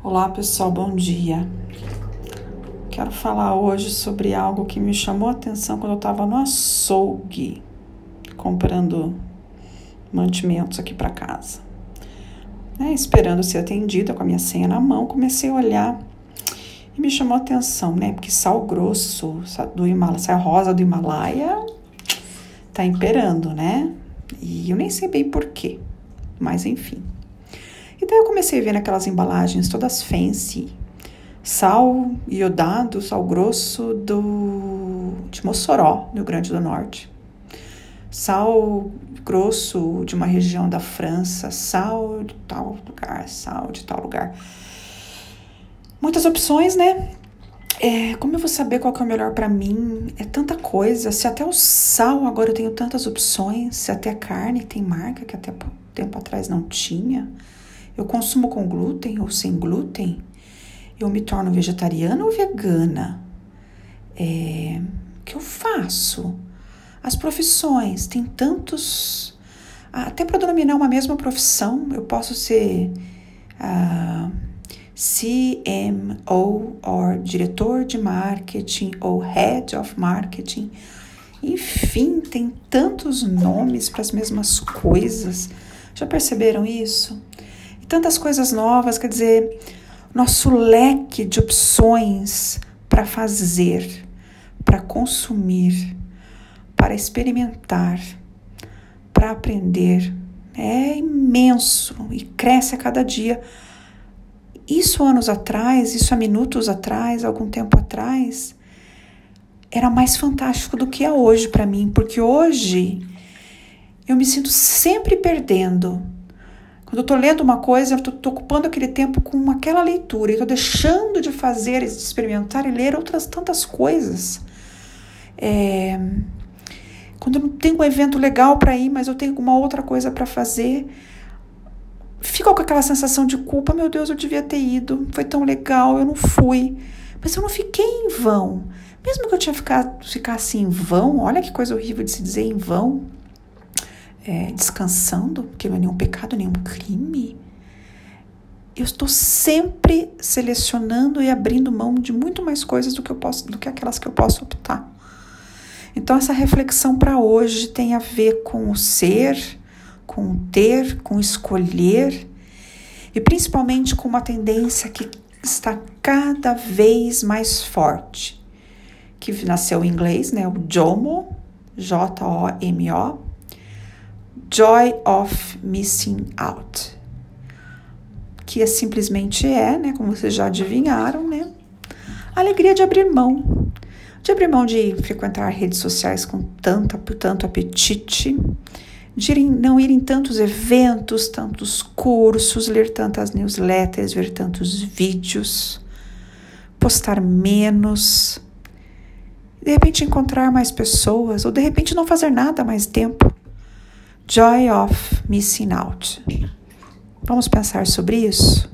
Olá pessoal, bom dia. Quero falar hoje sobre algo que me chamou a atenção quando eu estava no açougue comprando mantimentos aqui para casa. Né, esperando ser atendida com a minha senha na mão, comecei a olhar e me chamou a atenção, né? Porque sal grosso do Himalaia, sal rosa do Himalaia tá imperando, né? E eu nem sei bem porquê, mas enfim. E daí eu comecei a ver naquelas embalagens todas fancy. Sal iodado, sal grosso do, de Mossoró, no Grande do Norte. Sal grosso de uma região da França, sal de tal lugar, sal de tal lugar. Muitas opções, né? É, como eu vou saber qual que é o melhor para mim? É tanta coisa. Se até o sal agora eu tenho tantas opções, se até a carne tem marca que até tempo atrás não tinha. Eu consumo com glúten ou sem glúten? Eu me torno vegetariana ou vegana? É, o que eu faço? As profissões, tem tantos. Até para dominar uma mesma profissão, eu posso ser uh, CMO, ou diretor de marketing, ou head of marketing. Enfim, tem tantos nomes para as mesmas coisas. Já perceberam isso? Tantas coisas novas, quer dizer, nosso leque de opções para fazer, para consumir, para experimentar, para aprender é imenso e cresce a cada dia. Isso anos atrás, isso há minutos atrás, algum tempo atrás, era mais fantástico do que é hoje para mim, porque hoje eu me sinto sempre perdendo quando eu estou lendo uma coisa, eu estou ocupando aquele tempo com aquela leitura e estou deixando de fazer, de experimentar e ler outras tantas coisas. É, quando eu não tenho um evento legal para ir, mas eu tenho uma outra coisa para fazer, fico com aquela sensação de culpa. Meu Deus, eu devia ter ido, foi tão legal, eu não fui. Mas eu não fiquei em vão. Mesmo que eu tinha ficado, ficasse em vão, olha que coisa horrível de se dizer em vão é, descansando, que não é nenhum pecado, nenhum crime. Eu estou sempre selecionando e abrindo mão de muito mais coisas do que eu posso, do que aquelas que eu posso optar. Então essa reflexão para hoje tem a ver com o ser, com o ter, com escolher e principalmente com uma tendência que está cada vez mais forte, que nasceu em inglês, né, o JOMO, J-O-M-O, Joy of Missing Out, que é simplesmente é, né, como vocês já adivinharam, né, a alegria de abrir mão, de abrir mão de frequentar redes sociais com tanto, tanto apetite, de ir, não ir em tantos eventos, tantos cursos, ler tantas newsletters, ver tantos vídeos, postar menos, de repente encontrar mais pessoas, ou de repente não fazer nada mais tempo. Joy of Missing Out. Vamos pensar sobre isso?